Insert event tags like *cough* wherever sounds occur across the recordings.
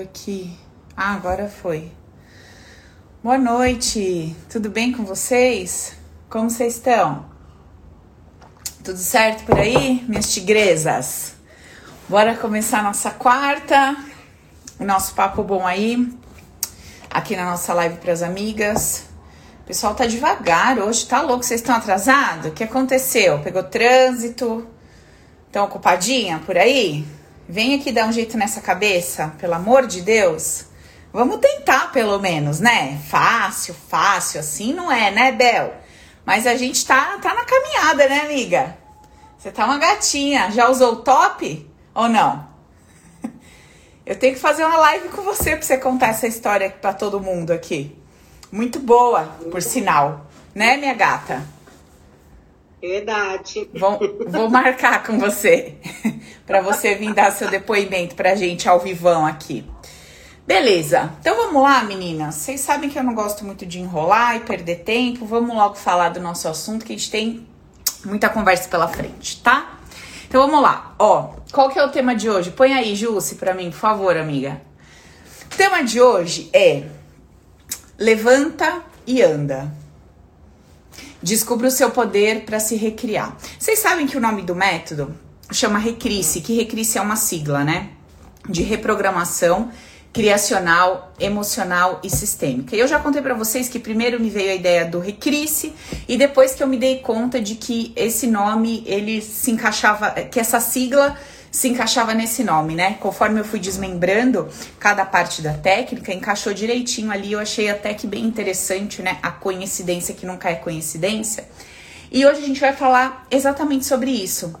aqui. Ah, agora foi. Boa noite. Tudo bem com vocês? Como vocês estão? Tudo certo por aí, minhas tigresas? Bora começar nossa quarta. O nosso papo bom aí. Aqui na nossa live para as amigas. O pessoal tá devagar hoje, tá louco? Vocês estão atrasados? O que aconteceu? Pegou trânsito? Estão ocupadinha por aí? Vem aqui dar um jeito nessa cabeça, pelo amor de Deus. Vamos tentar, pelo menos, né? Fácil, fácil, assim não é, né, Bel? Mas a gente tá, tá na caminhada, né, amiga? Você tá uma gatinha. Já usou o top ou não? *laughs* Eu tenho que fazer uma live com você pra você contar essa história pra todo mundo aqui. Muito boa, por sinal. Né, minha gata? Verdade. Vou, vou marcar com você *laughs* para você vir dar seu depoimento pra gente ao vivão aqui. Beleza, então vamos lá, meninas. Vocês sabem que eu não gosto muito de enrolar e perder tempo. Vamos logo falar do nosso assunto, que a gente tem muita conversa pela frente, tá? Então vamos lá. Ó, qual que é o tema de hoje? Põe aí, Jusce, pra mim, por favor, amiga. O tema de hoje é levanta e anda. Descubra o seu poder para se recriar. Vocês sabem que o nome do método chama Recrisse, que Recrisse é uma sigla, né? De reprogramação criacional, emocional e sistêmica. E eu já contei para vocês que primeiro me veio a ideia do Recrisse e depois que eu me dei conta de que esse nome ele se encaixava, que essa sigla se encaixava nesse nome, né? Conforme eu fui desmembrando cada parte da técnica, encaixou direitinho ali. Eu achei até que bem interessante, né? A coincidência que nunca é coincidência. E hoje a gente vai falar exatamente sobre isso,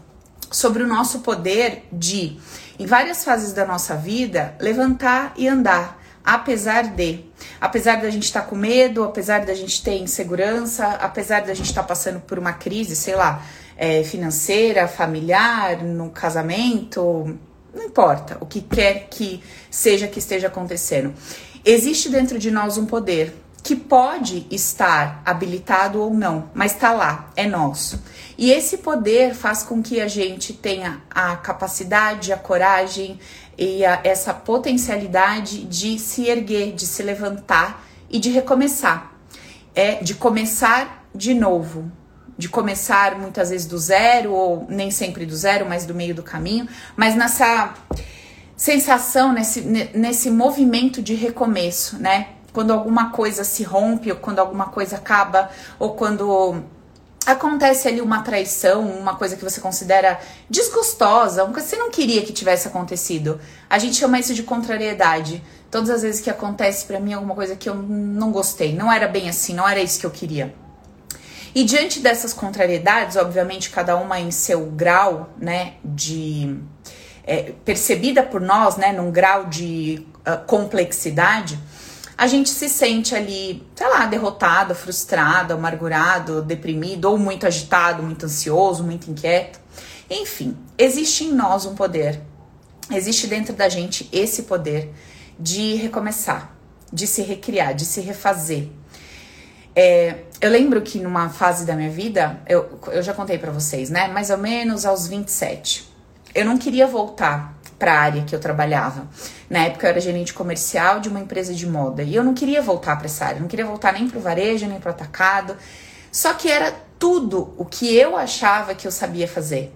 sobre o nosso poder de, em várias fases da nossa vida, levantar e andar, apesar de. Apesar da gente estar tá com medo, apesar da gente ter insegurança, apesar da gente estar tá passando por uma crise, sei lá, é, financeira, familiar, no casamento, não importa o que quer que seja que esteja acontecendo. Existe dentro de nós um poder que pode estar habilitado ou não, mas está lá, é nosso. E esse poder faz com que a gente tenha a capacidade, a coragem e a, essa potencialidade de se erguer, de se levantar e de recomeçar. É de começar de novo, de começar muitas vezes do zero, ou nem sempre do zero, mas do meio do caminho, mas nessa sensação, nesse, nesse movimento de recomeço, né? Quando alguma coisa se rompe, ou quando alguma coisa acaba, ou quando acontece ali uma traição, uma coisa que você considera desgostosa, uma coisa que você não queria que tivesse acontecido. A gente chama isso de contrariedade. Todas as vezes que acontece para mim alguma coisa que eu não gostei, não era bem assim, não era isso que eu queria. E diante dessas contrariedades, obviamente cada uma em seu grau, né, de é, percebida por nós, né, num grau de uh, complexidade, a gente se sente ali, sei lá, derrotado, frustrado, amargurado, deprimido, ou muito agitado, muito ansioso, muito inquieto. Enfim, existe em nós um poder, existe dentro da gente esse poder de recomeçar, de se recriar, de se refazer. É, eu lembro que numa fase da minha vida, eu, eu já contei para vocês, né? Mais ou menos aos 27. Eu não queria voltar para a área que eu trabalhava. Na época eu era gerente comercial de uma empresa de moda e eu não queria voltar para essa área, não queria voltar nem para o varejo, nem para o atacado. Só que era tudo o que eu achava que eu sabia fazer.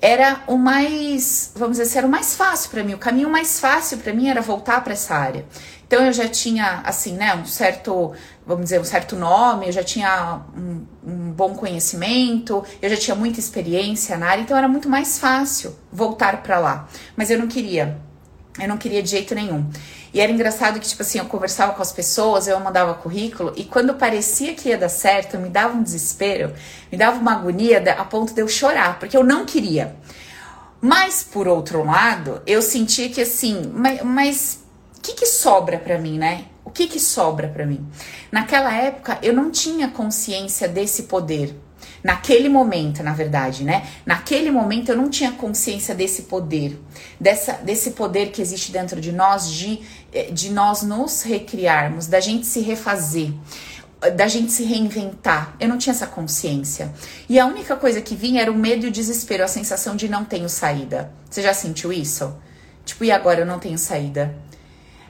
Era o mais, vamos dizer, assim, era o mais fácil para mim. O caminho mais fácil para mim era voltar para essa área. Então eu já tinha, assim, né, um certo, vamos dizer, um certo nome, eu já tinha um, um, bom conhecimento, eu já tinha muita experiência na área, então era muito mais fácil voltar para lá. Mas eu não queria, eu não queria de jeito nenhum. E era engraçado que, tipo assim, eu conversava com as pessoas, eu mandava currículo, e quando parecia que ia dar certo, me dava um desespero, me dava uma agonia a ponto de eu chorar, porque eu não queria. Mas, por outro lado, eu sentia que assim, mas, mas que, que sobra para mim, né? O que, que sobra para mim? Naquela época eu não tinha consciência desse poder. Naquele momento, na verdade, né? Naquele momento eu não tinha consciência desse poder, dessa, desse poder que existe dentro de nós de, eh, de nós nos recriarmos, da gente se refazer, da gente se reinventar. Eu não tinha essa consciência. E a única coisa que vinha era o medo e o desespero, a sensação de não tenho saída. Você já sentiu isso? Tipo, e agora eu não tenho saída?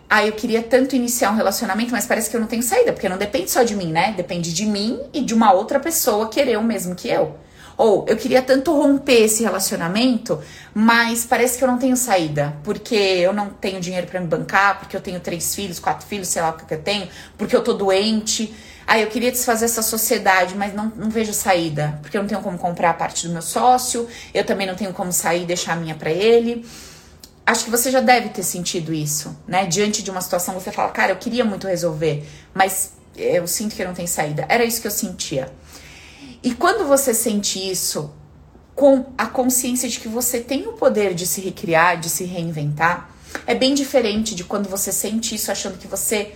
Ah, eu queria tanto iniciar um relacionamento, mas parece que eu não tenho saída, porque não depende só de mim, né? Depende de mim e de uma outra pessoa querer o mesmo que eu. Ou eu queria tanto romper esse relacionamento, mas parece que eu não tenho saída, porque eu não tenho dinheiro para me bancar, porque eu tenho três filhos, quatro filhos, sei lá o que eu tenho, porque eu tô doente. Ah, eu queria desfazer essa sociedade, mas não, não vejo saída, porque eu não tenho como comprar a parte do meu sócio, eu também não tenho como sair e deixar a minha para ele acho que você já deve ter sentido isso, né? Diante de uma situação, você fala, cara, eu queria muito resolver, mas eu sinto que não tem saída. Era isso que eu sentia. E quando você sente isso, com a consciência de que você tem o poder de se recriar, de se reinventar, é bem diferente de quando você sente isso achando que você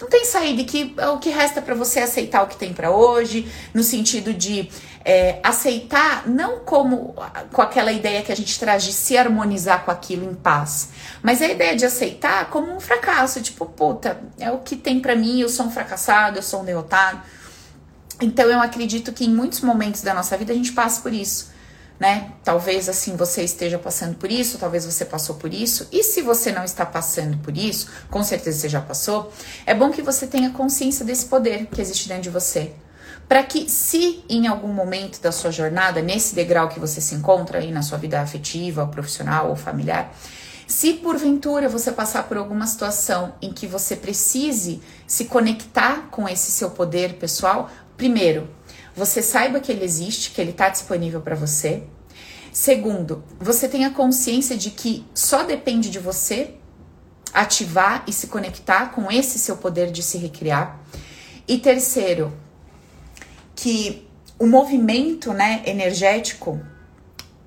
não tem saída e que o que resta para você é aceitar o que tem para hoje, no sentido de é, aceitar não como com aquela ideia que a gente traz de se harmonizar com aquilo em paz, mas a ideia de aceitar como um fracasso, tipo, puta, é o que tem para mim, eu sou um fracassado, eu sou um derrotado. Então eu acredito que em muitos momentos da nossa vida a gente passa por isso né? Talvez assim você esteja passando por isso, talvez você passou por isso. E se você não está passando por isso, com certeza você já passou, é bom que você tenha consciência desse poder que existe dentro de você. Para que, se em algum momento da sua jornada, nesse degrau que você se encontra aí na sua vida afetiva, profissional ou familiar, se porventura você passar por alguma situação em que você precise se conectar com esse seu poder pessoal, primeiro, você saiba que ele existe, que ele está disponível para você. Segundo, você tenha consciência de que só depende de você ativar e se conectar com esse seu poder de se recriar. E terceiro, que o movimento né, energético,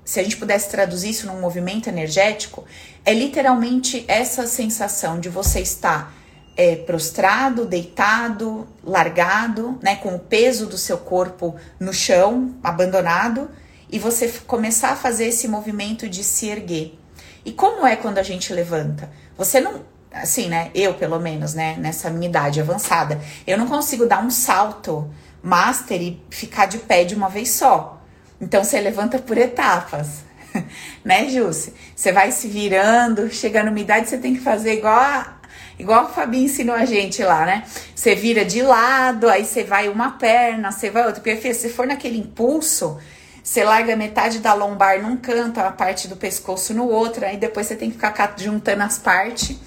se a gente pudesse traduzir isso num movimento energético, é literalmente essa sensação de você estar é, prostrado, deitado, largado, né, com o peso do seu corpo no chão, abandonado, e você começar a fazer esse movimento de se erguer. E como é quando a gente levanta? Você não, assim, né? Eu, pelo menos, né, nessa minha idade avançada, eu não consigo dar um salto master e ficar de pé de uma vez só. Então você levanta por etapas. *laughs* né, Jússi? Você vai se virando, chega numa idade, você tem que fazer igual a, Igual a Fabi ensinou a gente lá, né? Você vira de lado, aí você vai uma perna, você vai outra. Porque se for naquele impulso, você larga metade da lombar num canto, a parte do pescoço no outro, aí depois você tem que ficar juntando as partes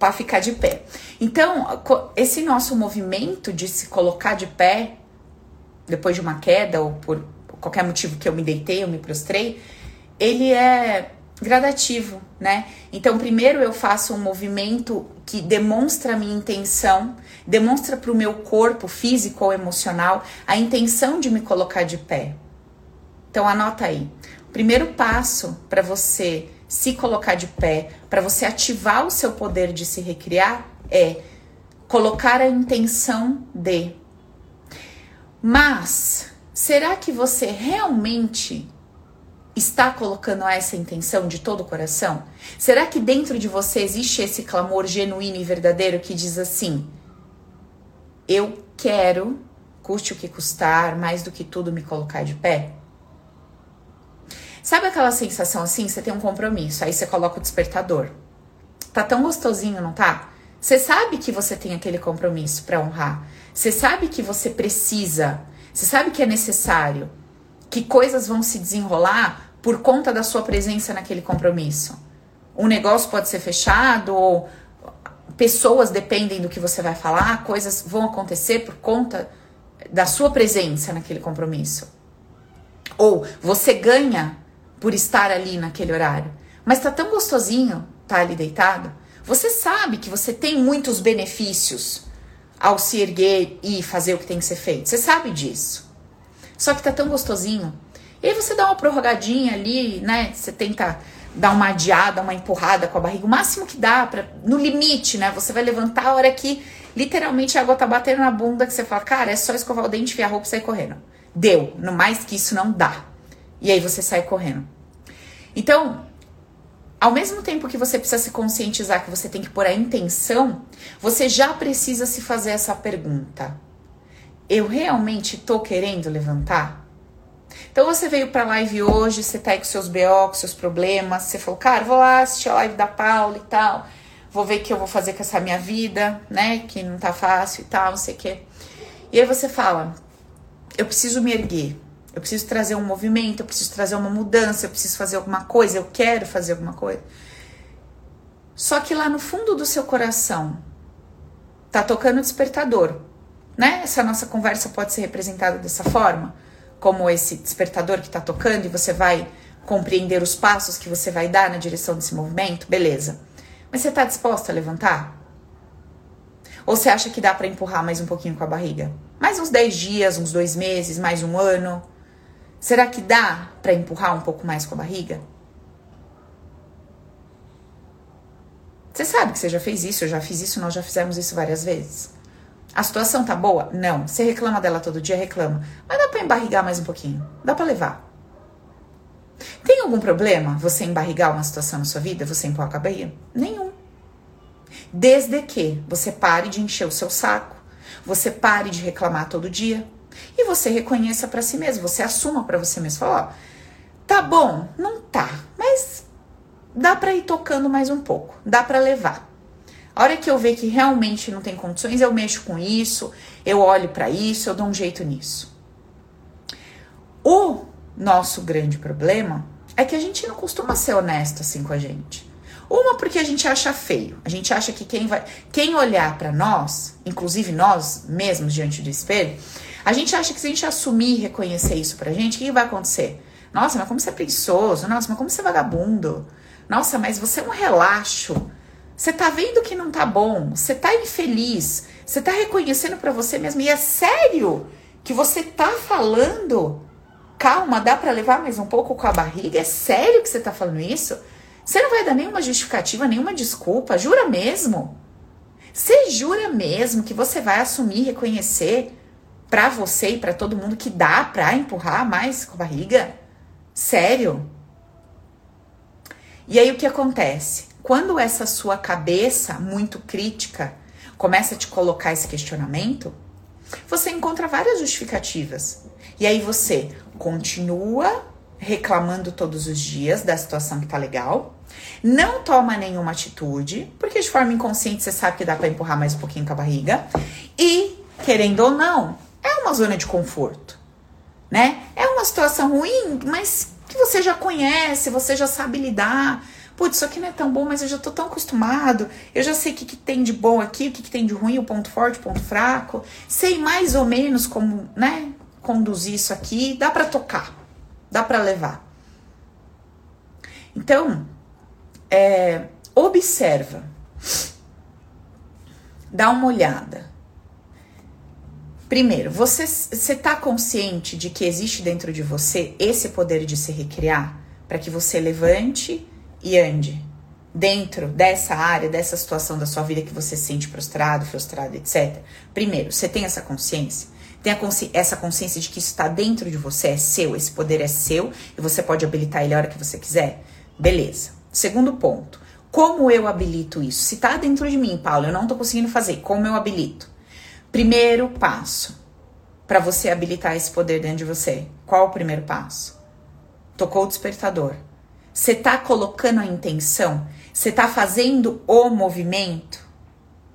para ficar de pé. Então, esse nosso movimento de se colocar de pé depois de uma queda ou por qualquer motivo que eu me deitei, eu me prostrei, ele é gradativo, né? Então, primeiro eu faço um movimento que demonstra a minha intenção, demonstra para o meu corpo físico ou emocional a intenção de me colocar de pé. Então, anota aí. O primeiro passo para você se colocar de pé, para você ativar o seu poder de se recriar, é colocar a intenção de. Mas, será que você realmente está colocando essa intenção de todo o coração? Será que dentro de você existe esse clamor genuíno e verdadeiro que diz assim: Eu quero, custe o que custar, mais do que tudo me colocar de pé? Sabe aquela sensação assim? Você tem um compromisso, aí você coloca o despertador. Tá tão gostosinho, não tá? Você sabe que você tem aquele compromisso para honrar. Você sabe que você precisa. Você sabe que é necessário. Que coisas vão se desenrolar por conta da sua presença naquele compromisso. Um negócio pode ser fechado ou pessoas dependem do que você vai falar, coisas vão acontecer por conta da sua presença naquele compromisso. Ou você ganha por estar ali naquele horário. Mas tá tão gostosinho tá ali deitado. Você sabe que você tem muitos benefícios ao se erguer e fazer o que tem que ser feito. Você sabe disso. Só que tá tão gostosinho e aí você dá uma prorrogadinha ali, né? Você tenta dar uma adiada, uma empurrada com a barriga, o máximo que dá, pra, no limite, né? Você vai levantar a hora que literalmente a água tá batendo na bunda, que você fala, cara, é só escovar o dente, enfiar a roupa e sair correndo. Deu, no mais que isso não dá. E aí você sai correndo. Então, ao mesmo tempo que você precisa se conscientizar que você tem que pôr a intenção, você já precisa se fazer essa pergunta. Eu realmente tô querendo levantar? Então você veio pra live hoje, você tá aí com seus BO, com seus problemas, você falou, cara, vou lá assistir a live da Paula e tal, vou ver o que eu vou fazer com essa minha vida, né? Que não tá fácil e tal, não sei o quê. E aí você fala, eu preciso me erguer, eu preciso trazer um movimento, eu preciso trazer uma mudança, eu preciso fazer alguma coisa, eu quero fazer alguma coisa. Só que lá no fundo do seu coração tá tocando o despertador, né? Essa nossa conversa pode ser representada dessa forma, como esse despertador que tá tocando e você vai compreender os passos que você vai dar na direção desse movimento, beleza. Mas você tá disposta a levantar? Ou você acha que dá para empurrar mais um pouquinho com a barriga? Mais uns 10 dias, uns dois meses, mais um ano? Será que dá para empurrar um pouco mais com a barriga? Você sabe que você já fez isso, eu já fiz isso, nós já fizemos isso várias vezes. A situação tá boa? Não. Você reclama dela todo dia? Reclama. Mas dá pra embarrigar mais um pouquinho. Dá pra levar. Tem algum problema você embarrigar uma situação na sua vida? Você empurrar a barriga? Nenhum. Desde que você pare de encher o seu saco, você pare de reclamar todo dia, e você reconheça para si mesmo, você assuma para você mesmo, fala, ó, tá bom, não tá, mas dá para ir tocando mais um pouco, dá para levar. A hora que eu ver que realmente não tem condições, eu mexo com isso, eu olho para isso, eu dou um jeito nisso. O nosso grande problema é que a gente não costuma ser honesto assim com a gente. Uma porque a gente acha feio. A gente acha que quem vai, quem olhar para nós, inclusive nós mesmos diante do espelho, a gente acha que se a gente assumir e reconhecer isso pra gente, o que vai acontecer? Nossa, mas como você é preguiçoso? Nossa, mas como você é vagabundo? Nossa, mas você é um relaxo. Você tá vendo que não tá bom, você tá infeliz, você tá reconhecendo para você mesmo. E é sério que você tá falando? Calma, dá para levar mais um pouco com a barriga? É sério que você tá falando isso? Você não vai dar nenhuma justificativa, nenhuma desculpa? Jura mesmo? Você jura mesmo que você vai assumir, reconhecer para você e para todo mundo que dá para empurrar mais com a barriga? Sério? E aí o que acontece? Quando essa sua cabeça muito crítica começa a te colocar esse questionamento, você encontra várias justificativas. E aí você continua reclamando todos os dias da situação que tá legal, não toma nenhuma atitude, porque de forma inconsciente você sabe que dá para empurrar mais um pouquinho com a barriga, e querendo ou não, é uma zona de conforto, né? É uma situação ruim, mas que você já conhece, você já sabe lidar. Putz, isso aqui não é tão bom, mas eu já tô tão acostumado. Eu já sei o que, que tem de bom aqui, o que, que tem de ruim, o ponto forte, o ponto fraco. Sei mais ou menos como, né, conduzir isso aqui. Dá para tocar, dá para levar. Então, é, observa, dá uma olhada Primeiro, você está consciente de que existe dentro de você esse poder de se recriar para que você levante e ande dentro dessa área, dessa situação da sua vida que você se sente prostrado, frustrado, etc. Primeiro, você tem essa consciência? Tem consci essa consciência de que isso está dentro de você, é seu, esse poder é seu e você pode habilitar ele a hora que você quiser? Beleza. Segundo ponto, como eu habilito isso? Se está dentro de mim, Paulo, eu não estou conseguindo fazer, como eu habilito? Primeiro passo para você habilitar esse poder dentro de você. Qual o primeiro passo? Tocou o despertador. Você tá colocando a intenção? Você tá fazendo o movimento?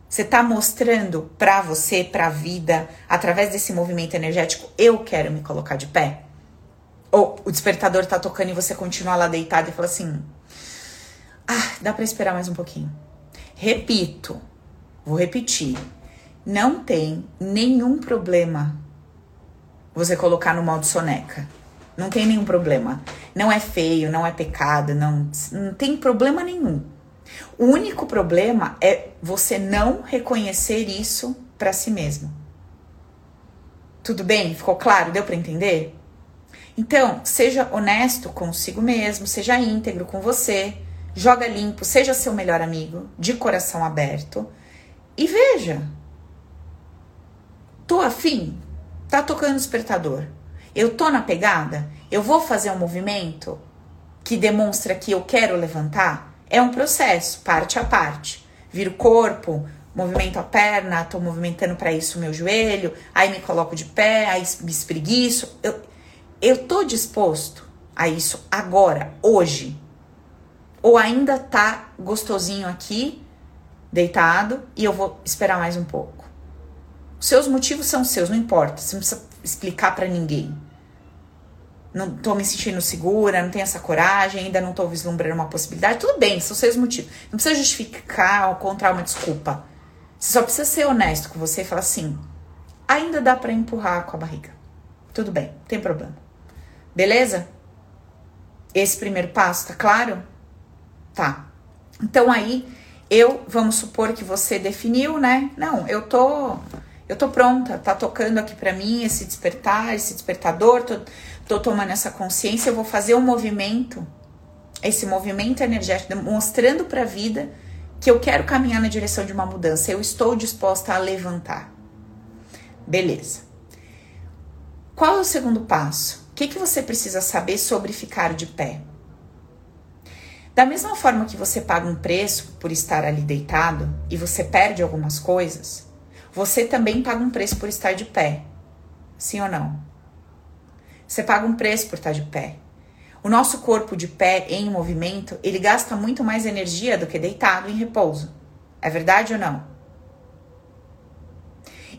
Você tá mostrando para você, para a vida, através desse movimento energético, eu quero me colocar de pé? Ou o despertador tá tocando e você continua lá deitado e fala assim: "Ah, dá para esperar mais um pouquinho". Repito. Vou repetir não tem nenhum problema você colocar no modo soneca. Não tem nenhum problema. Não é feio, não é pecado, não, não tem problema nenhum. O único problema é você não reconhecer isso para si mesmo. Tudo bem? Ficou claro? Deu para entender? Então, seja honesto consigo mesmo, seja íntegro com você, joga limpo, seja seu melhor amigo, de coração aberto e veja Tô afim? Tá tocando despertador. Eu tô na pegada? Eu vou fazer um movimento que demonstra que eu quero levantar? É um processo, parte a parte. Viro o corpo, movimento a perna, tô movimentando para isso o meu joelho, aí me coloco de pé, aí me espreguiço. Eu, eu tô disposto a isso agora, hoje? Ou ainda tá gostosinho aqui, deitado, e eu vou esperar mais um pouco? Seus motivos são seus, não importa, você não precisa explicar para ninguém. Não tô me sentindo segura, não tenho essa coragem, ainda não tô vislumbrando uma possibilidade. Tudo bem, são seus motivos. Não precisa justificar ou encontrar uma desculpa. Você só precisa ser honesto com você e falar assim: ainda dá para empurrar com a barriga. Tudo bem, não tem problema. Beleza? Esse primeiro passo, tá claro? Tá. Então aí, eu, vamos supor que você definiu, né? Não, eu tô eu tô pronta, tá tocando aqui para mim esse despertar, esse despertador, tô, tô tomando essa consciência, eu vou fazer um movimento, esse movimento energético, mostrando para a vida que eu quero caminhar na direção de uma mudança, eu estou disposta a levantar. Beleza. Qual é o segundo passo? O que, que você precisa saber sobre ficar de pé? Da mesma forma que você paga um preço por estar ali deitado e você perde algumas coisas, você também paga um preço por estar de pé. Sim ou não? Você paga um preço por estar de pé. O nosso corpo de pé em movimento, ele gasta muito mais energia do que deitado em repouso. É verdade ou não?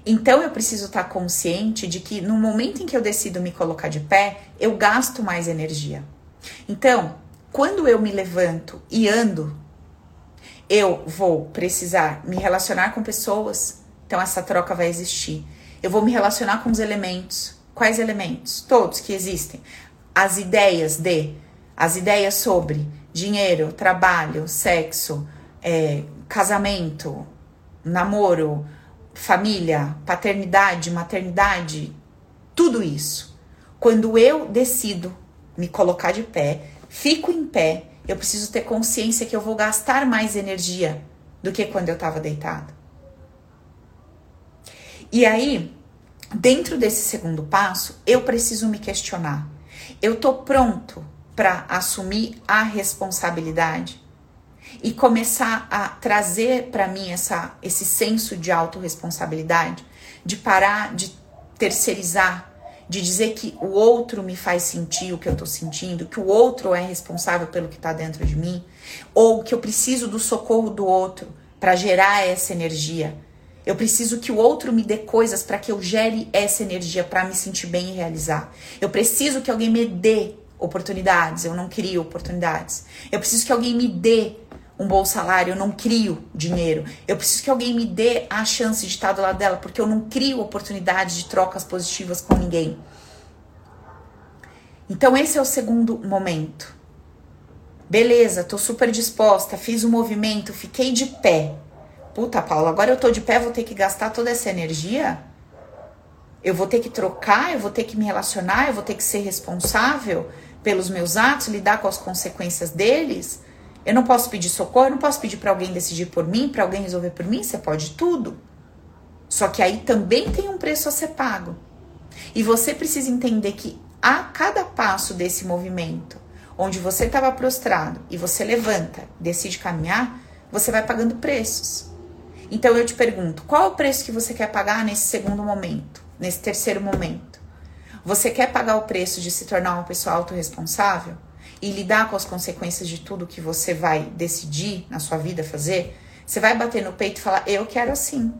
Então eu preciso estar consciente de que no momento em que eu decido me colocar de pé, eu gasto mais energia. Então, quando eu me levanto e ando, eu vou precisar me relacionar com pessoas, então essa troca vai existir. Eu vou me relacionar com os elementos. Quais elementos? Todos que existem. As ideias de, as ideias sobre dinheiro, trabalho, sexo, é, casamento, namoro, família, paternidade, maternidade, tudo isso. Quando eu decido me colocar de pé, fico em pé, eu preciso ter consciência que eu vou gastar mais energia do que quando eu estava deitado. E aí, dentro desse segundo passo, eu preciso me questionar. Eu tô pronto para assumir a responsabilidade? e começar a trazer para mim essa, esse senso de autorresponsabilidade, de parar de terceirizar, de dizer que o outro me faz sentir o que eu tô sentindo, que o outro é responsável pelo que tá dentro de mim, ou que eu preciso do socorro do outro para gerar essa energia. Eu preciso que o outro me dê coisas para que eu gere essa energia para me sentir bem e realizar. Eu preciso que alguém me dê oportunidades, eu não crio oportunidades. Eu preciso que alguém me dê um bom salário, eu não crio dinheiro. Eu preciso que alguém me dê a chance de estar do lado dela, porque eu não crio oportunidades de trocas positivas com ninguém. Então esse é o segundo momento. Beleza, tô super disposta, fiz o um movimento, fiquei de pé. Puta, Paula, agora eu tô de pé, vou ter que gastar toda essa energia? Eu vou ter que trocar, eu vou ter que me relacionar, eu vou ter que ser responsável pelos meus atos, lidar com as consequências deles? Eu não posso pedir socorro, eu não posso pedir para alguém decidir por mim, para alguém resolver por mim, você pode tudo. Só que aí também tem um preço a ser pago. E você precisa entender que a cada passo desse movimento, onde você estava prostrado e você levanta, decide caminhar, você vai pagando preços. Então eu te pergunto, qual é o preço que você quer pagar nesse segundo momento, nesse terceiro momento? Você quer pagar o preço de se tornar uma pessoa autorresponsável? e lidar com as consequências de tudo que você vai decidir na sua vida fazer, você vai bater no peito e falar: Eu quero assim.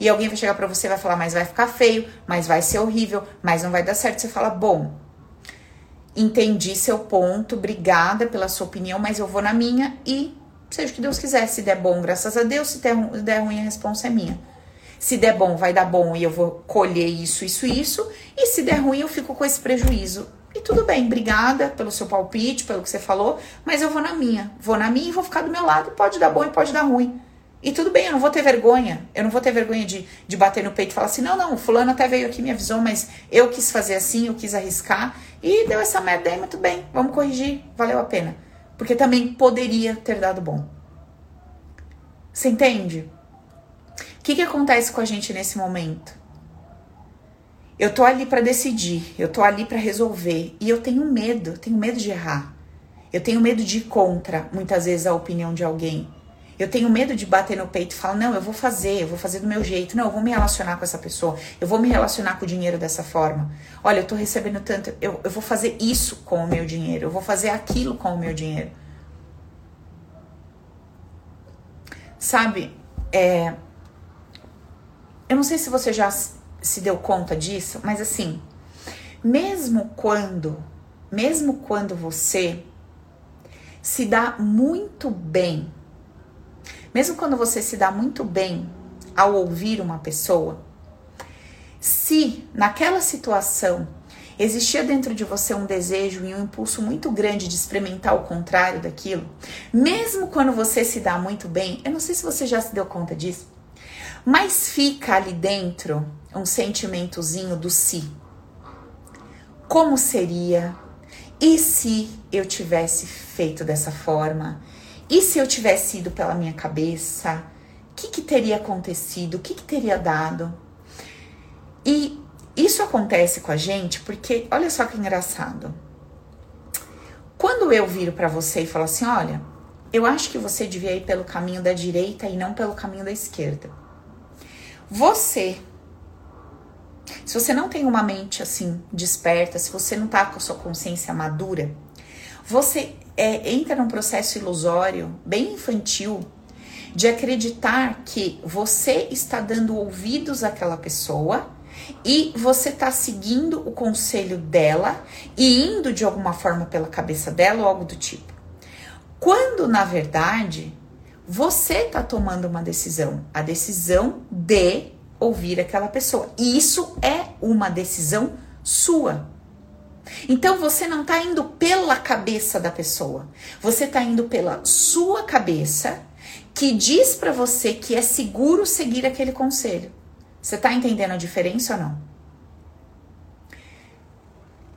E alguém vai chegar para você e vai falar: Mas vai ficar feio, mas vai ser horrível, mas não vai dar certo. Você fala: Bom, entendi seu ponto, obrigada pela sua opinião, mas eu vou na minha e seja o que Deus quiser. Se der bom, graças a Deus, se der, ruim, a resposta é minha. Se der bom, vai dar bom e eu vou colher isso, isso, isso. E se der ruim, eu fico com esse prejuízo. E tudo bem, obrigada pelo seu palpite, pelo que você falou, mas eu vou na minha. Vou na minha e vou ficar do meu lado. Pode dar bom e pode dar ruim. E tudo bem, eu não vou ter vergonha. Eu não vou ter vergonha de, de bater no peito e falar assim: não, não, fulano até veio aqui me avisou, mas eu quis fazer assim, eu quis arriscar. E deu essa merda aí, muito bem, vamos corrigir, valeu a pena. Porque também poderia ter dado bom. Você entende? O que, que acontece com a gente nesse momento? Eu tô ali para decidir, eu tô ali para resolver e eu tenho medo, tenho medo de errar. Eu tenho medo de ir contra muitas vezes a opinião de alguém. Eu tenho medo de bater no peito e falar: não, eu vou fazer, eu vou fazer do meu jeito, não, eu vou me relacionar com essa pessoa, eu vou me relacionar com o dinheiro dessa forma. Olha, eu tô recebendo tanto, eu, eu vou fazer isso com o meu dinheiro, eu vou fazer aquilo com o meu dinheiro. Sabe, é. Eu não sei se você já se deu conta disso, mas assim, mesmo quando, mesmo quando você se dá muito bem mesmo quando você se dá muito bem ao ouvir uma pessoa, se naquela situação existia dentro de você um desejo e um impulso muito grande de experimentar o contrário daquilo, mesmo quando você se dá muito bem, eu não sei se você já se deu conta disso, mas fica ali dentro um sentimentozinho do si. Como seria? E se eu tivesse feito dessa forma? E se eu tivesse ido pela minha cabeça? O que, que teria acontecido? O que, que teria dado? E isso acontece com a gente porque, olha só que engraçado. Quando eu viro para você e falo assim: olha, eu acho que você devia ir pelo caminho da direita e não pelo caminho da esquerda. Você, se você não tem uma mente assim desperta, se você não tá com a sua consciência madura, você é, entra num processo ilusório, bem infantil, de acreditar que você está dando ouvidos àquela pessoa e você está seguindo o conselho dela e indo de alguma forma pela cabeça dela ou algo do tipo. Quando na verdade você está tomando uma decisão, a decisão de ouvir aquela pessoa. E isso é uma decisão sua. Então você não está indo pela cabeça da pessoa, você está indo pela sua cabeça que diz para você que é seguro seguir aquele conselho. Você está entendendo a diferença ou não?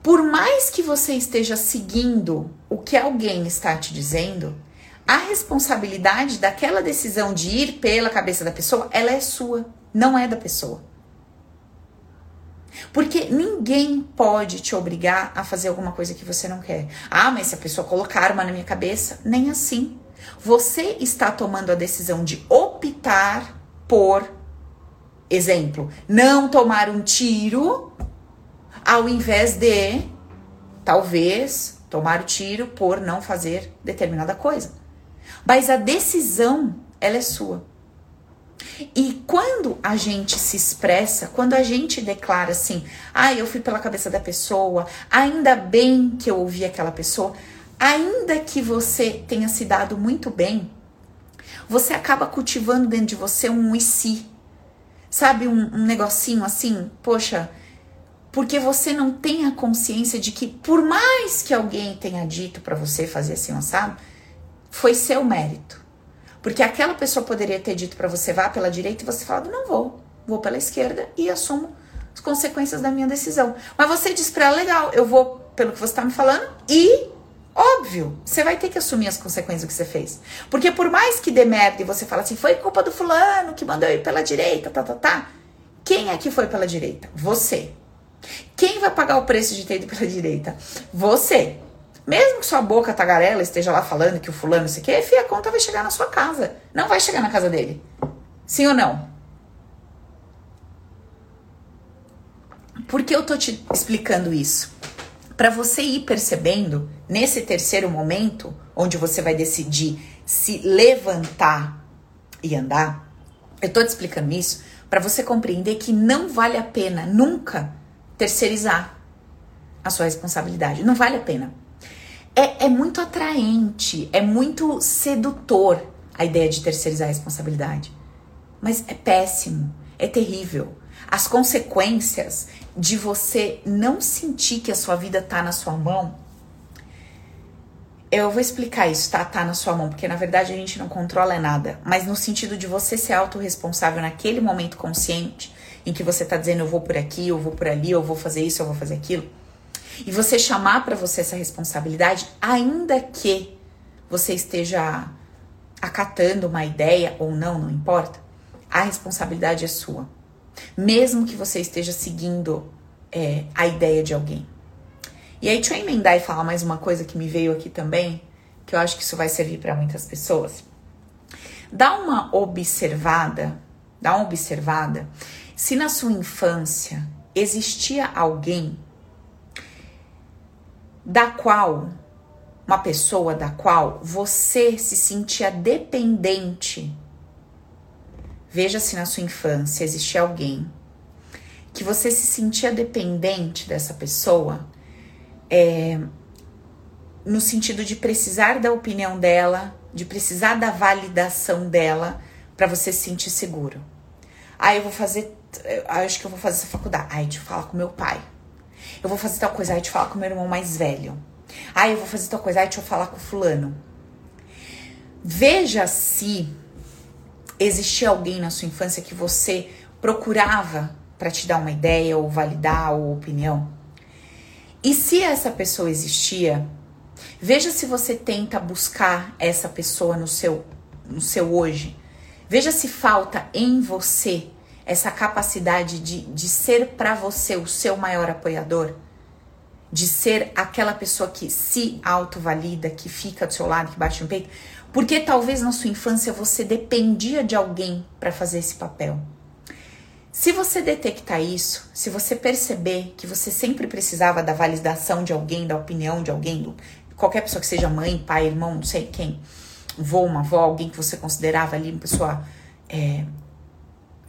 Por mais que você esteja seguindo o que alguém está te dizendo, a responsabilidade daquela decisão de ir pela cabeça da pessoa, ela é sua, não é da pessoa. Porque ninguém pode te obrigar a fazer alguma coisa que você não quer. Ah, mas se a pessoa colocar arma na minha cabeça, nem assim. Você está tomando a decisão de optar por, exemplo, não tomar um tiro, ao invés de, talvez, tomar o tiro por não fazer determinada coisa. Mas a decisão, ela é sua. E quando a gente se expressa, quando a gente declara assim, ah, eu fui pela cabeça da pessoa, ainda bem que eu ouvi aquela pessoa, ainda que você tenha se dado muito bem, você acaba cultivando dentro de você um e si. Sabe, um, um negocinho assim, poxa, porque você não tem a consciência de que, por mais que alguém tenha dito para você fazer assim, sabe, foi seu mérito. Porque aquela pessoa poderia ter dito para você vá pela direita e você falado não vou, vou pela esquerda e assumo as consequências da minha decisão. Mas você diz para ela legal, eu vou pelo que você tá me falando e óbvio, você vai ter que assumir as consequências do que você fez. Porque por mais que dê merda e você fala assim, foi culpa do fulano que mandou eu ir pela direita, tá, tá, tá. Quem é que foi pela direita? Você. Quem vai pagar o preço de ter ido pela direita? Você. Mesmo que sua boca tagarela esteja lá falando que o fulano se quer, fia, a conta vai chegar na sua casa. Não vai chegar na casa dele. Sim ou não? Por que eu tô te explicando isso? Para você ir percebendo nesse terceiro momento, onde você vai decidir se levantar e andar, eu tô te explicando isso para você compreender que não vale a pena nunca terceirizar a sua responsabilidade. Não vale a pena. É, é muito atraente, é muito sedutor a ideia de terceirizar a responsabilidade. Mas é péssimo, é terrível. As consequências de você não sentir que a sua vida tá na sua mão. Eu vou explicar isso, tá? Tá na sua mão, porque na verdade a gente não controla nada, mas no sentido de você ser autorresponsável naquele momento consciente em que você tá dizendo eu vou por aqui, eu vou por ali, eu vou fazer isso, eu vou fazer aquilo e você chamar para você essa responsabilidade, ainda que você esteja acatando uma ideia ou não, não importa, a responsabilidade é sua. Mesmo que você esteja seguindo é, a ideia de alguém. E aí, deixa eu emendar e falar mais uma coisa que me veio aqui também, que eu acho que isso vai servir para muitas pessoas. Dá uma observada, dá uma observada se na sua infância existia alguém da qual uma pessoa da qual você se sentia dependente. Veja se na sua infância existia alguém que você se sentia dependente dessa pessoa, é, no sentido de precisar da opinião dela, de precisar da validação dela para você se sentir seguro. Ah, eu veu fazer eu acho que eu vou fazer essa faculdade. Aí te fala com meu pai. Eu vou fazer tal coisa, aí te falar com meu irmão mais velho. Aí eu vou fazer tal coisa, aí deixa eu falar com fulano. Veja se existia alguém na sua infância que você procurava para te dar uma ideia ou validar ou opinião. E se essa pessoa existia, veja se você tenta buscar essa pessoa no seu no seu hoje. Veja se falta em você essa capacidade de, de ser para você o seu maior apoiador, de ser aquela pessoa que se autovalida, que fica do seu lado, que bate no peito, porque talvez na sua infância você dependia de alguém para fazer esse papel. Se você detectar isso, se você perceber que você sempre precisava da validação de alguém, da opinião de alguém, do, qualquer pessoa que seja mãe, pai, irmão, não sei quem, avô, uma avó, alguém que você considerava ali uma pessoa é,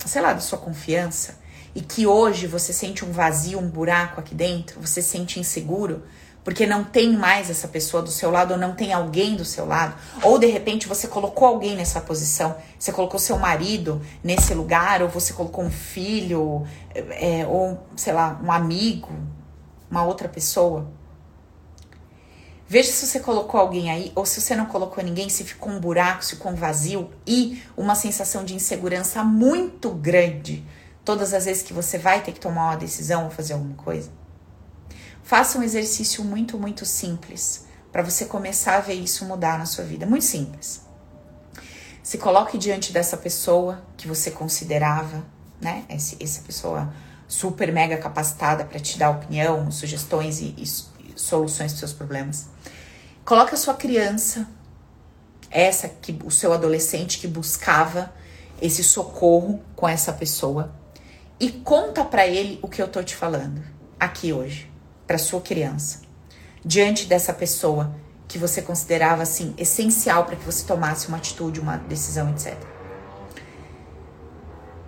sei lá, da sua confiança, e que hoje você sente um vazio, um buraco aqui dentro, você se sente inseguro, porque não tem mais essa pessoa do seu lado, ou não tem alguém do seu lado, ou de repente você colocou alguém nessa posição, você colocou seu marido nesse lugar, ou você colocou um filho, é, ou sei lá, um amigo, uma outra pessoa. Veja se você colocou alguém aí, ou se você não colocou ninguém, se ficou um buraco, se ficou um vazio e uma sensação de insegurança muito grande todas as vezes que você vai ter que tomar uma decisão ou fazer alguma coisa. Faça um exercício muito, muito simples para você começar a ver isso mudar na sua vida. Muito simples. Se coloque diante dessa pessoa que você considerava, né? essa pessoa super mega capacitada para te dar opinião, sugestões e, e soluções para seus problemas. Coloque a sua criança, essa que o seu adolescente que buscava esse socorro com essa pessoa e conta para ele o que eu tô te falando aqui hoje, para sua criança, diante dessa pessoa que você considerava assim essencial para que você tomasse uma atitude, uma decisão, etc.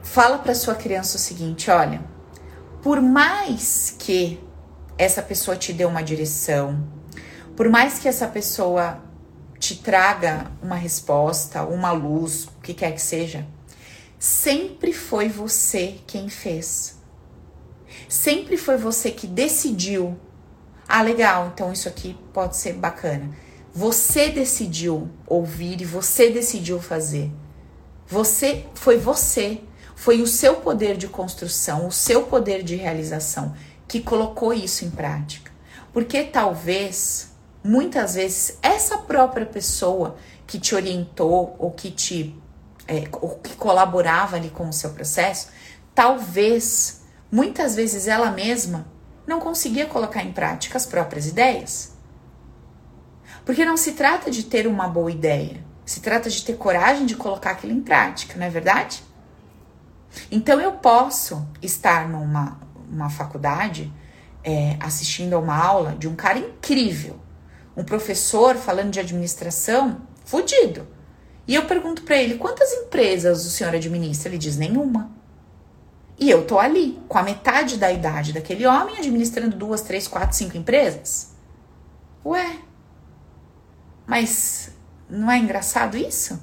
Fala para sua criança o seguinte, olha, por mais que essa pessoa te deu uma direção, por mais que essa pessoa te traga uma resposta, uma luz, o que quer que seja, sempre foi você quem fez. Sempre foi você que decidiu. Ah, legal, então isso aqui pode ser bacana. Você decidiu ouvir e você decidiu fazer. Você foi você, foi o seu poder de construção, o seu poder de realização que colocou isso em prática. Porque talvez, muitas vezes, essa própria pessoa que te orientou ou que te é, ou que colaborava ali com o seu processo, talvez, muitas vezes ela mesma não conseguia colocar em prática as próprias ideias. Porque não se trata de ter uma boa ideia, se trata de ter coragem de colocar aquilo em prática, não é verdade? Então eu posso estar numa uma faculdade é, assistindo a uma aula de um cara incrível, um professor falando de administração, fudido. E eu pergunto para ele: quantas empresas o senhor administra? Ele diz: nenhuma. E eu tô ali, com a metade da idade daquele homem, administrando duas, três, quatro, cinco empresas. Ué, mas não é engraçado isso?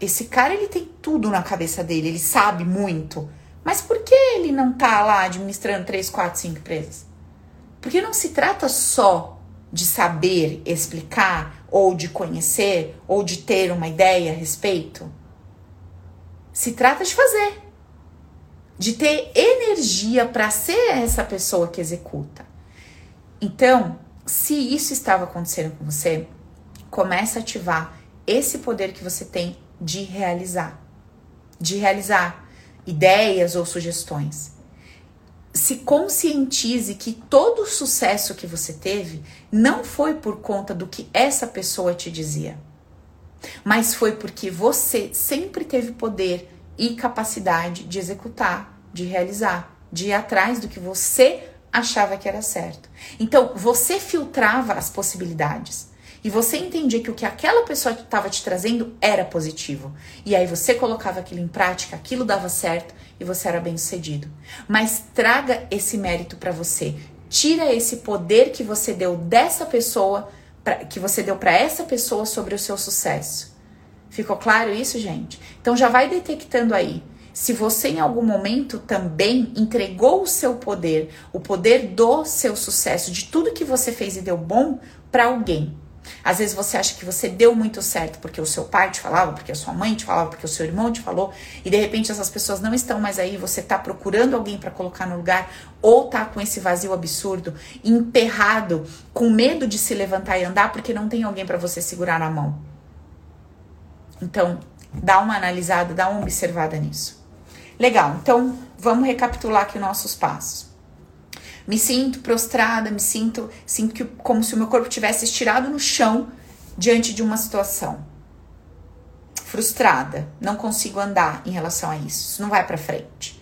Esse cara, ele tem tudo na cabeça dele, ele sabe muito. Mas por que ele não tá lá administrando três, quatro, cinco empresas? Porque não se trata só de saber explicar, ou de conhecer, ou de ter uma ideia a respeito. Se trata de fazer, de ter energia para ser essa pessoa que executa. Então, se isso estava acontecendo com você, comece a ativar esse poder que você tem de realizar. De realizar ideias ou sugestões. Se conscientize que todo o sucesso que você teve não foi por conta do que essa pessoa te dizia. mas foi porque você sempre teve poder e capacidade de executar, de realizar, de ir atrás do que você achava que era certo. Então, você filtrava as possibilidades. E você entendia que o que aquela pessoa estava te trazendo era positivo. E aí você colocava aquilo em prática, aquilo dava certo e você era bem sucedido. Mas traga esse mérito para você. Tira esse poder que você deu dessa pessoa, pra, que você deu para essa pessoa sobre o seu sucesso. Ficou claro isso, gente? Então já vai detectando aí. Se você em algum momento também entregou o seu poder, o poder do seu sucesso, de tudo que você fez e deu bom para alguém. Às vezes você acha que você deu muito certo porque o seu pai te falava, porque a sua mãe te falava, porque o seu irmão te falou, e de repente essas pessoas não estão mais aí, você tá procurando alguém para colocar no lugar, ou tá com esse vazio absurdo, emperrado, com medo de se levantar e andar porque não tem alguém para você segurar na mão. Então, dá uma analisada, dá uma observada nisso. Legal, então vamos recapitular aqui nossos passos. Me sinto prostrada, me sinto, sinto que, como se o meu corpo tivesse estirado no chão diante de uma situação. Frustrada, não consigo andar em relação a isso, isso não vai para frente.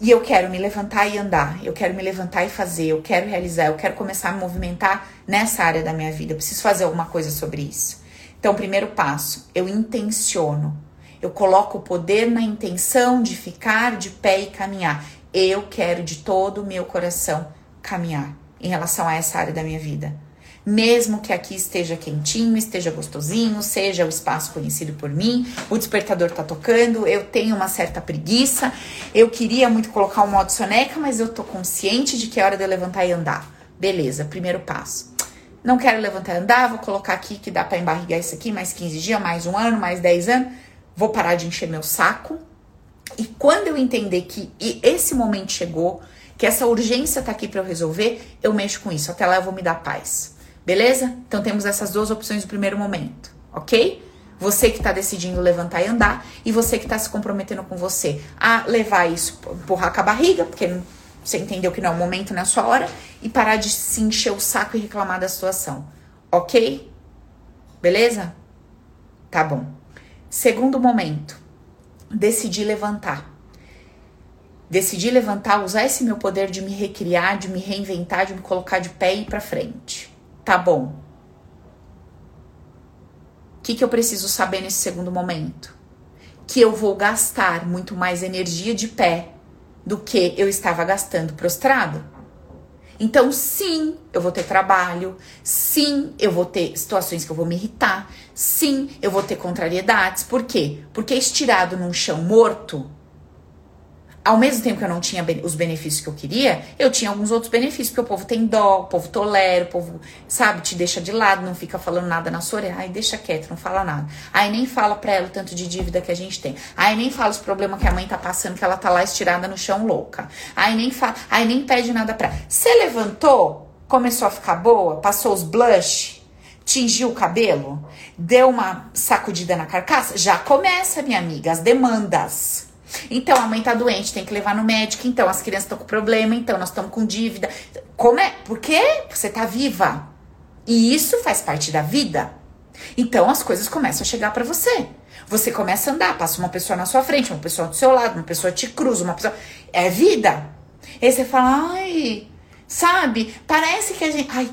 E eu quero me levantar e andar, eu quero me levantar e fazer, eu quero realizar, eu quero começar a me movimentar nessa área da minha vida, eu preciso fazer alguma coisa sobre isso. Então, primeiro passo, eu intenciono. Eu coloco o poder na intenção de ficar de pé e caminhar eu quero de todo o meu coração caminhar em relação a essa área da minha vida. Mesmo que aqui esteja quentinho, esteja gostosinho, seja o espaço conhecido por mim, o despertador tá tocando, eu tenho uma certa preguiça, eu queria muito colocar o modo soneca, mas eu tô consciente de que é hora de eu levantar e andar. Beleza, primeiro passo. Não quero levantar e andar, vou colocar aqui que dá para embarrigar isso aqui mais 15 dias, mais um ano, mais 10 anos. Vou parar de encher meu saco, e quando eu entender que esse momento chegou, que essa urgência tá aqui para eu resolver, eu mexo com isso. Até lá eu vou me dar paz. Beleza? Então temos essas duas opções no primeiro momento, ok? Você que está decidindo levantar e andar e você que está se comprometendo com você a levar isso, empurrar com a barriga, porque você entendeu que não é o momento, não é a sua hora, e parar de se encher o saco e reclamar da situação, ok? Beleza? Tá bom. Segundo momento, decidi levantar. Decidi levantar, usar esse meu poder de me recriar, de me reinventar, de me colocar de pé e ir pra frente. Tá bom. O que, que eu preciso saber nesse segundo momento? Que eu vou gastar muito mais energia de pé do que eu estava gastando prostrado. Então, sim, eu vou ter trabalho, sim, eu vou ter situações que eu vou me irritar, sim, eu vou ter contrariedades. Por quê? Porque estirado num chão morto, ao mesmo tempo que eu não tinha os benefícios que eu queria, eu tinha alguns outros benefícios, porque o povo tem dó, o povo tolera, o povo, sabe, te deixa de lado, não fica falando nada na sua orelha. Ai, deixa quieto, não fala nada. Aí nem fala pra ela o tanto de dívida que a gente tem. Aí nem fala os problemas que a mãe tá passando, que ela tá lá estirada no chão louca. Aí nem fala, aí nem pede nada pra. Você levantou, começou a ficar boa, passou os blush, tingiu o cabelo, deu uma sacudida na carcaça, já começa, minha amiga, as demandas. Então, a mãe tá doente, tem que levar no médico. Então, as crianças estão com problema. Então, nós estamos com dívida. Como é? Porque você tá viva. E isso faz parte da vida. Então, as coisas começam a chegar para você. Você começa a andar, passa uma pessoa na sua frente, uma pessoa do seu lado, uma pessoa te cruza, uma pessoa. É vida. E aí você fala, ai, sabe? Parece que a gente. Ai,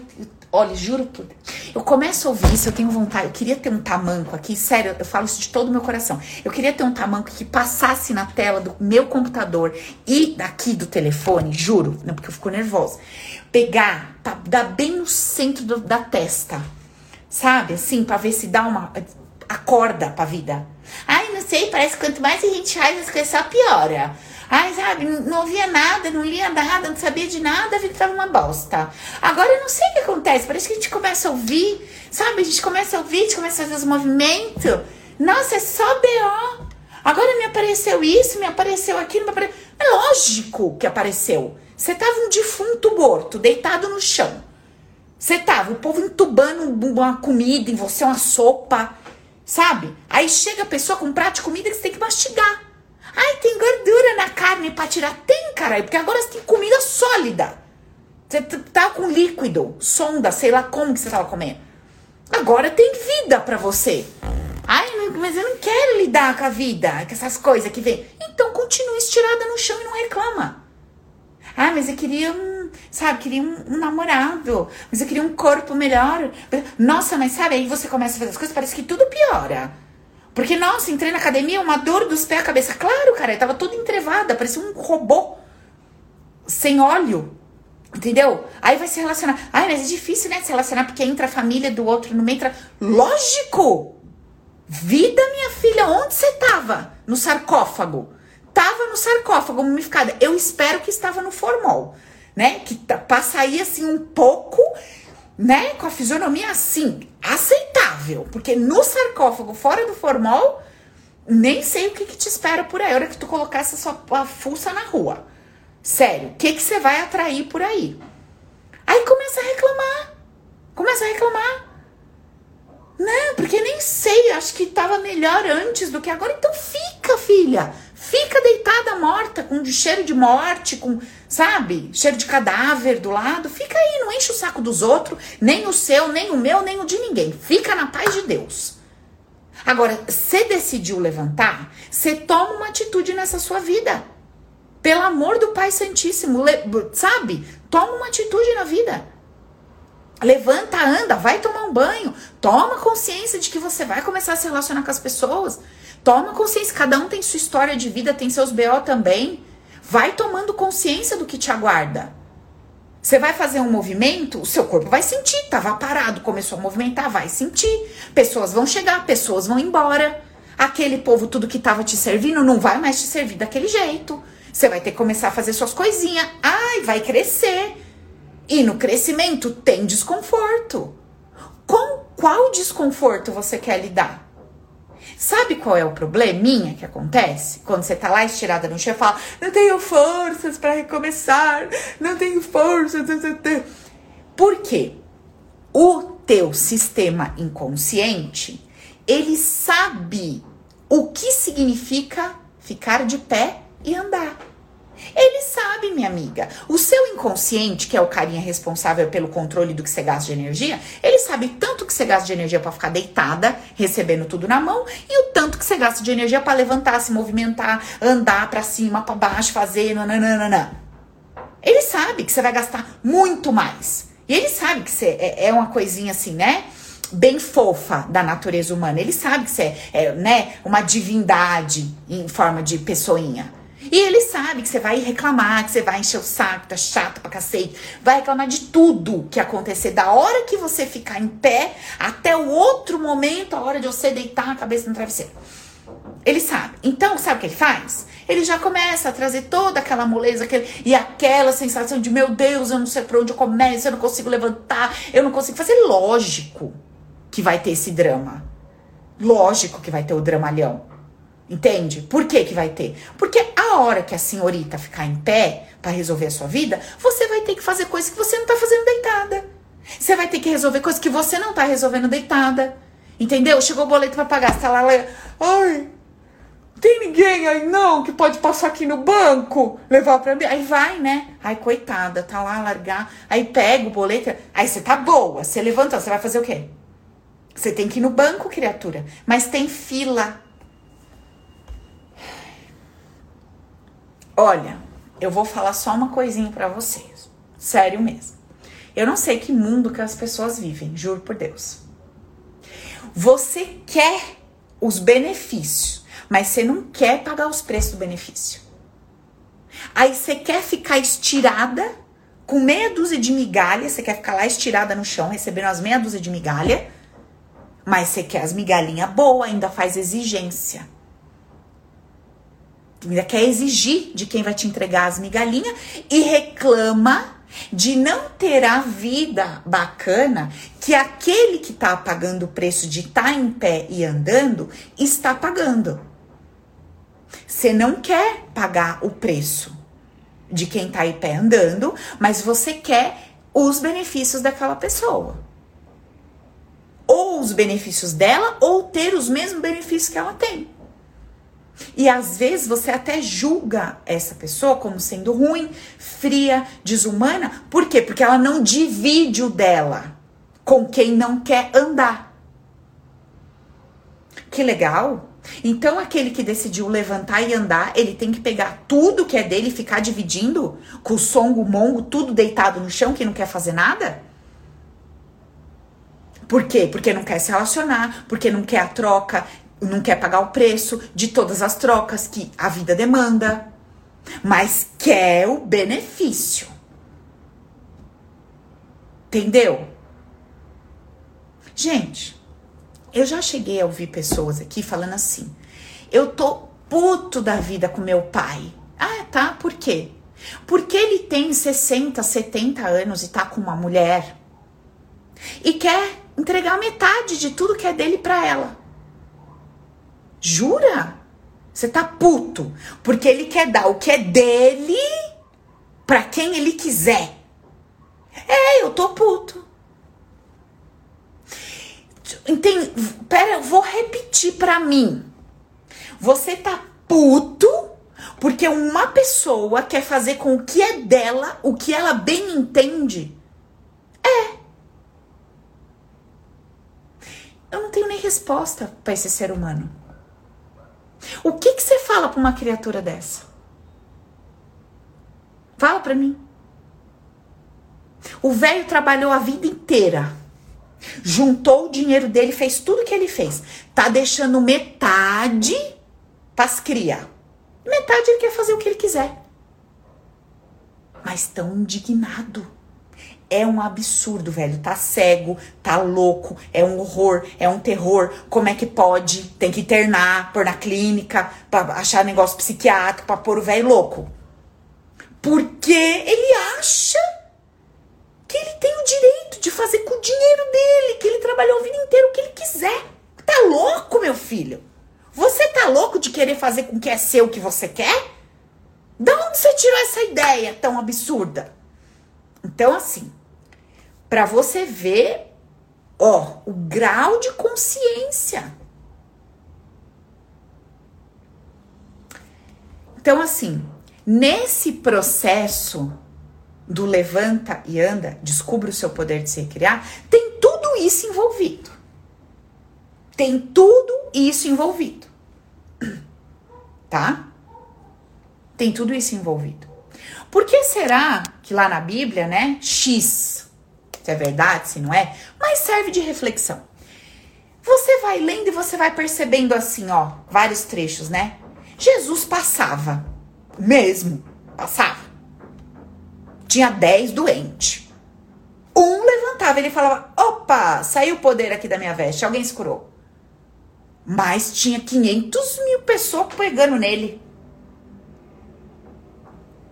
Olha, juro por Eu começo a ouvir isso, eu tenho vontade. Eu queria ter um tamanco aqui, sério, eu falo isso de todo o meu coração. Eu queria ter um tamanco que passasse na tela do meu computador e daqui do telefone, juro, não, porque eu fico nervosa. Pegar, tá, dar bem no centro do, da testa, sabe? Assim, pra ver se dá uma. acorda pra vida. Ai, não sei, parece que quanto mais a gente faz as coisas, só piora. Ai, sabe, não ouvia nada, não lia nada, não sabia de nada, a vida tava uma bosta. Agora eu não sei o que acontece, parece que a gente começa a ouvir, sabe? A gente começa a ouvir, a gente começa a fazer os movimentos. Nossa, é só B.O. Agora me apareceu isso, me apareceu aquilo, me apareceu... É lógico que apareceu. Você tava um defunto morto, deitado no chão. Você tava, o povo entubando uma comida em você, uma sopa, sabe? Aí chega a pessoa com um prato de comida que você tem que mastigar. Ai, tem gordura na carne pra tirar? Tem, caralho, porque agora você tem comida sólida. Você tá com líquido, sonda, sei lá como que você tava comendo. Agora tem vida para você. Ai, mas eu não quero lidar com a vida, com essas coisas que vem. Então continue estirada no chão e não reclama. Ah, mas eu queria um, sabe, queria um, um, namorado, mas eu queria um corpo melhor. Nossa, mas sabe, aí você começa a fazer as coisas, parece que tudo piora. Porque, nossa, entrei na academia, uma dor dos pés à cabeça. Claro, cara, eu tava toda entrevada, parecia um robô sem óleo. Entendeu? Aí vai se relacionar. Ai, mas é difícil, né? Se relacionar porque entra a família do outro meio. Entra... Lógico! Vida, minha filha, onde você tava? No sarcófago. Tava no sarcófago, mumificada. Eu espero que estava no formol, né? Que passaria assim um pouco, né? Com a fisionomia assim, aceitável. Porque no sarcófago, fora do formol, nem sei o que, que te espera por aí. A hora que tu colocar essa sua fuça na rua. Sério, o que, que você vai atrair por aí? Aí começa a reclamar. Começa a reclamar. Não, porque nem sei, acho que tava melhor antes do que agora. Então fica, filha. Fica deitada morta, com cheiro de morte, com, sabe, cheiro de cadáver do lado. Fica aí, não enche o saco dos outros, nem o seu, nem o meu, nem o de ninguém. Fica na paz de Deus. Agora, você decidiu levantar, você toma uma atitude nessa sua vida. Pelo amor do Pai Santíssimo, sabe? Toma uma atitude na vida. Levanta, anda, vai tomar um banho. Toma consciência de que você vai começar a se relacionar com as pessoas. Toma consciência, cada um tem sua história de vida, tem seus BO também. Vai tomando consciência do que te aguarda. Você vai fazer um movimento, o seu corpo vai sentir, tava parado, começou a movimentar, vai sentir. Pessoas vão chegar, pessoas vão embora. Aquele povo tudo que tava te servindo não vai mais te servir daquele jeito. Você vai ter que começar a fazer suas coisinhas. Ai, vai crescer. E no crescimento tem desconforto. Com qual desconforto você quer lidar? Sabe qual é o probleminha que acontece? Quando você tá lá estirada no chão e fala, não tenho forças para recomeçar, não tenho forças. Por quê? O teu sistema inconsciente, ele sabe o que significa ficar de pé e andar. Ele sabe, minha amiga. O seu inconsciente, que é o carinha responsável pelo controle do que você gasta de energia, ele sabe tanto que você gasta de energia para ficar deitada, recebendo tudo na mão, e o tanto que você gasta de energia para levantar, se movimentar, andar para cima, para baixo, fazer, nananana. Ele sabe que você vai gastar muito mais. E ele sabe que você é, é uma coisinha assim, né? bem fofa da natureza humana. Ele sabe que você é, é, né, uma divindade em forma de pessoinha. E ele sabe que você vai reclamar, que você vai encher o saco, tá chato pra cacete. Vai reclamar de tudo que acontecer. Da hora que você ficar em pé até o outro momento, a hora de você deitar a cabeça no travesseiro. Ele sabe. Então, sabe o que ele faz? Ele já começa a trazer toda aquela moleza aquele, e aquela sensação de: meu Deus, eu não sei por onde eu começo, eu não consigo levantar, eu não consigo fazer. Lógico que vai ter esse drama. Lógico que vai ter o dramalhão. Entende? Por que que vai ter? Porque a hora que a senhorita ficar em pé para resolver a sua vida, você vai ter que fazer coisas que você não tá fazendo deitada. Você vai ter que resolver coisas que você não tá resolvendo deitada. Entendeu? Chegou o boleto para pagar, você tá lá, ai, tem ninguém aí não que pode passar aqui no banco, levar para mim. Aí vai, né? Ai, coitada, tá lá, largar. Aí pega o boleto, aí você tá boa, você levantou, você vai fazer o quê? Você tem que ir no banco, criatura. Mas tem fila. Olha, eu vou falar só uma coisinha para vocês. Sério mesmo. Eu não sei que mundo que as pessoas vivem, juro por Deus. Você quer os benefícios, mas você não quer pagar os preços do benefício. Aí você quer ficar estirada com meia dúzia de migalha, você quer ficar lá estirada no chão, recebendo as meia dúzia de migalha, mas você quer as migalhinhas boas, ainda faz exigência ainda quer exigir de quem vai te entregar as migalhinhas e reclama de não ter a vida bacana que aquele que está pagando o preço de estar tá em pé e andando está pagando. Você não quer pagar o preço de quem está em pé andando, mas você quer os benefícios daquela pessoa. Ou os benefícios dela, ou ter os mesmos benefícios que ela tem. E às vezes você até julga essa pessoa como sendo ruim, fria, desumana. Por quê? Porque ela não divide o dela com quem não quer andar. Que legal! Então, aquele que decidiu levantar e andar, ele tem que pegar tudo que é dele e ficar dividindo com o songo, o mongo, tudo deitado no chão, que não quer fazer nada? Por quê? Porque não quer se relacionar, porque não quer a troca, não quer pagar o preço de todas as trocas que a vida demanda, mas quer o benefício. Entendeu? Gente, eu já cheguei a ouvir pessoas aqui falando assim: eu tô puto da vida com meu pai. Ah, tá? Por quê? Porque ele tem 60, 70 anos e tá com uma mulher e quer entregar metade de tudo que é dele para ela. Jura? Você tá puto porque ele quer dar o que é dele para quem ele quiser. É, eu tô puto. Entende? Pera, eu vou repetir para mim. Você tá puto porque uma pessoa quer fazer com o que é dela, o que ela bem entende. É. Eu não tenho nem resposta para esse ser humano. O que que você fala para uma criatura dessa? Fala para mim. O velho trabalhou a vida inteira. Juntou o dinheiro dele, fez tudo que ele fez. Tá deixando metade pras cria. Metade ele quer fazer o que ele quiser. Mas tão indignado. É um absurdo, velho. Tá cego, tá louco, é um horror, é um terror. Como é que pode? Tem que internar, pôr na clínica, pra achar negócio psiquiátrico, pra pôr o velho louco. Porque ele acha que ele tem o direito de fazer com o dinheiro dele, que ele trabalhou a vida inteira o que ele quiser. Tá louco, meu filho? Você tá louco de querer fazer com que é seu o que você quer? Da onde você tirou essa ideia tão absurda? Então, assim, para você ver, ó, o grau de consciência. Então, assim, nesse processo do levanta e anda, descubra o seu poder de se criar, tem tudo isso envolvido. Tem tudo isso envolvido. *clears throat* Tá? Tem tudo isso envolvido. Por que será que lá na Bíblia, né, X, se é verdade, se não é, mas serve de reflexão. Você vai lendo e você vai percebendo assim, ó, vários trechos, né? Jesus passava, mesmo, passava tinha 10 doentes. Um levantava, ele falava: opa, saiu o poder aqui da minha veste, alguém se curou. Mas tinha 500 mil pessoas pegando nele.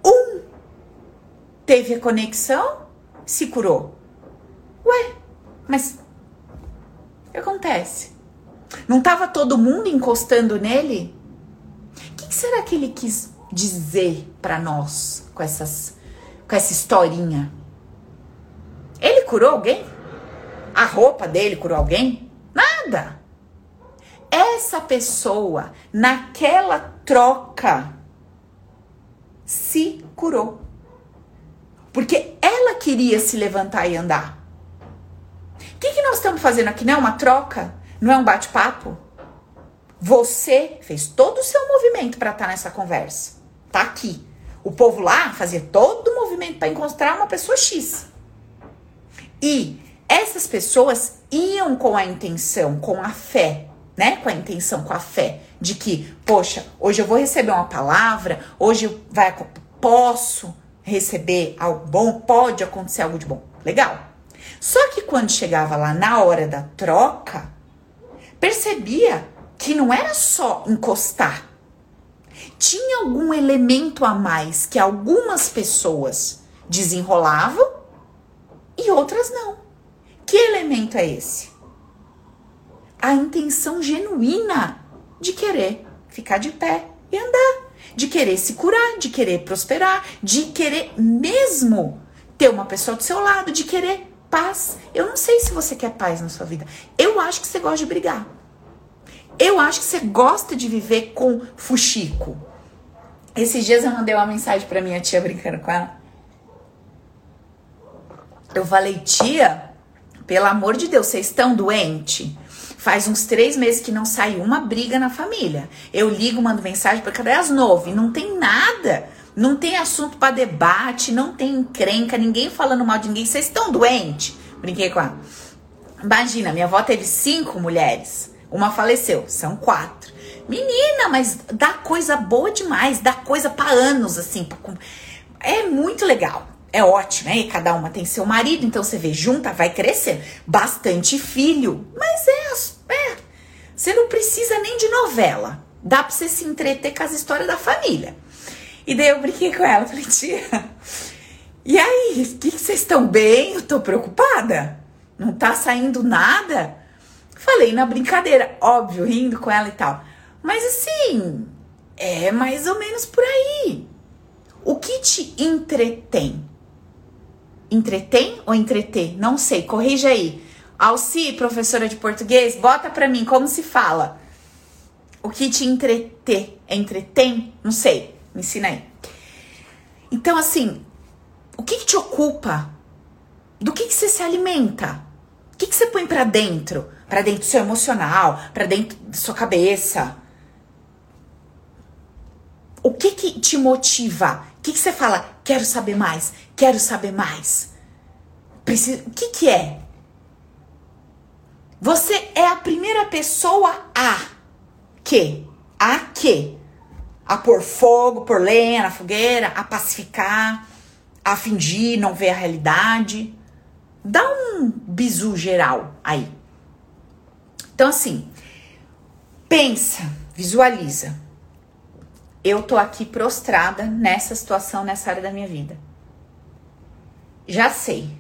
Um teve a conexão, se curou. Ué, mas o que acontece? Não estava todo mundo encostando nele? O que será que ele quis dizer para nós com essas com essa historinha? Ele curou alguém? A roupa dele curou alguém? Nada. Essa pessoa, naquela troca, se curou. Porque ela queria se levantar e andar. O que, que nós estamos fazendo aqui? Não é uma troca? Não é um bate-papo? Você fez todo o seu movimento para estar tá nessa conversa. Tá aqui. O povo lá fazia todo o movimento para encontrar uma pessoa X. E essas pessoas iam com a intenção, com a fé, né? Com a intenção, com a fé de que, poxa, hoje eu vou receber uma palavra, hoje vai posso receber algo bom, pode acontecer algo de bom. Legal. Só que quando chegava lá na hora da troca, percebia que não era só encostar, tinha algum elemento a mais que algumas pessoas desenrolavam e outras não. Que elemento é esse? A intenção genuína de querer ficar de pé e andar, de querer se curar, de querer prosperar, de querer mesmo ter uma pessoa do seu lado, de querer paz. Eu não sei se você quer paz na sua vida. Eu acho que você gosta de brigar. Eu acho que você gosta de viver com fuxico. Esses dias eu mandei uma mensagem pra minha tia brincando com ela. Eu falei, tia, pelo amor de Deus, vocês estão doente? Faz uns três meses que não sai uma briga na família. Eu ligo, mando mensagem para cadê as nove? Não tem nada. Não tem assunto para debate, não tem encrenca, ninguém falando mal de ninguém. Vocês estão doentes? Brinquei com ela. Imagina, minha avó teve cinco mulheres. Uma faleceu, são quatro. Menina, mas dá coisa boa demais, dá coisa para anos, assim. É muito legal. É ótimo? E cada uma tem seu marido, então você vê, junta, vai crescer. Bastante filho. Mas é, é. Você não precisa nem de novela. Dá pra você se entreter com as histórias da família. E daí eu brinquei com ela, falei, tia, e aí, o que vocês estão bem? Eu tô preocupada. Não tá saindo nada? Falei na brincadeira, óbvio, rindo com ela e tal. Mas assim, é mais ou menos por aí. O que te entretém? Entretém ou entreter? Não sei, corrija aí. Alci, professora de português, bota pra mim como se fala. O que te entreter? Entretém? Não sei, me ensina aí. Então, assim, o que, que te ocupa? Do que, que você se alimenta? O que, que você põe para dentro? Para dentro do seu emocional, para dentro da sua cabeça. O que que te motiva? O que, que você fala? Quero saber mais, quero saber mais. Preciso, o que que é? Você é a primeira pessoa a que? A que? A pôr fogo, pôr lenha na fogueira, a pacificar, a fingir não ver a realidade. Dá um bizu geral aí. Então, assim, pensa, visualiza. Eu tô aqui prostrada nessa situação, nessa área da minha vida. Já sei.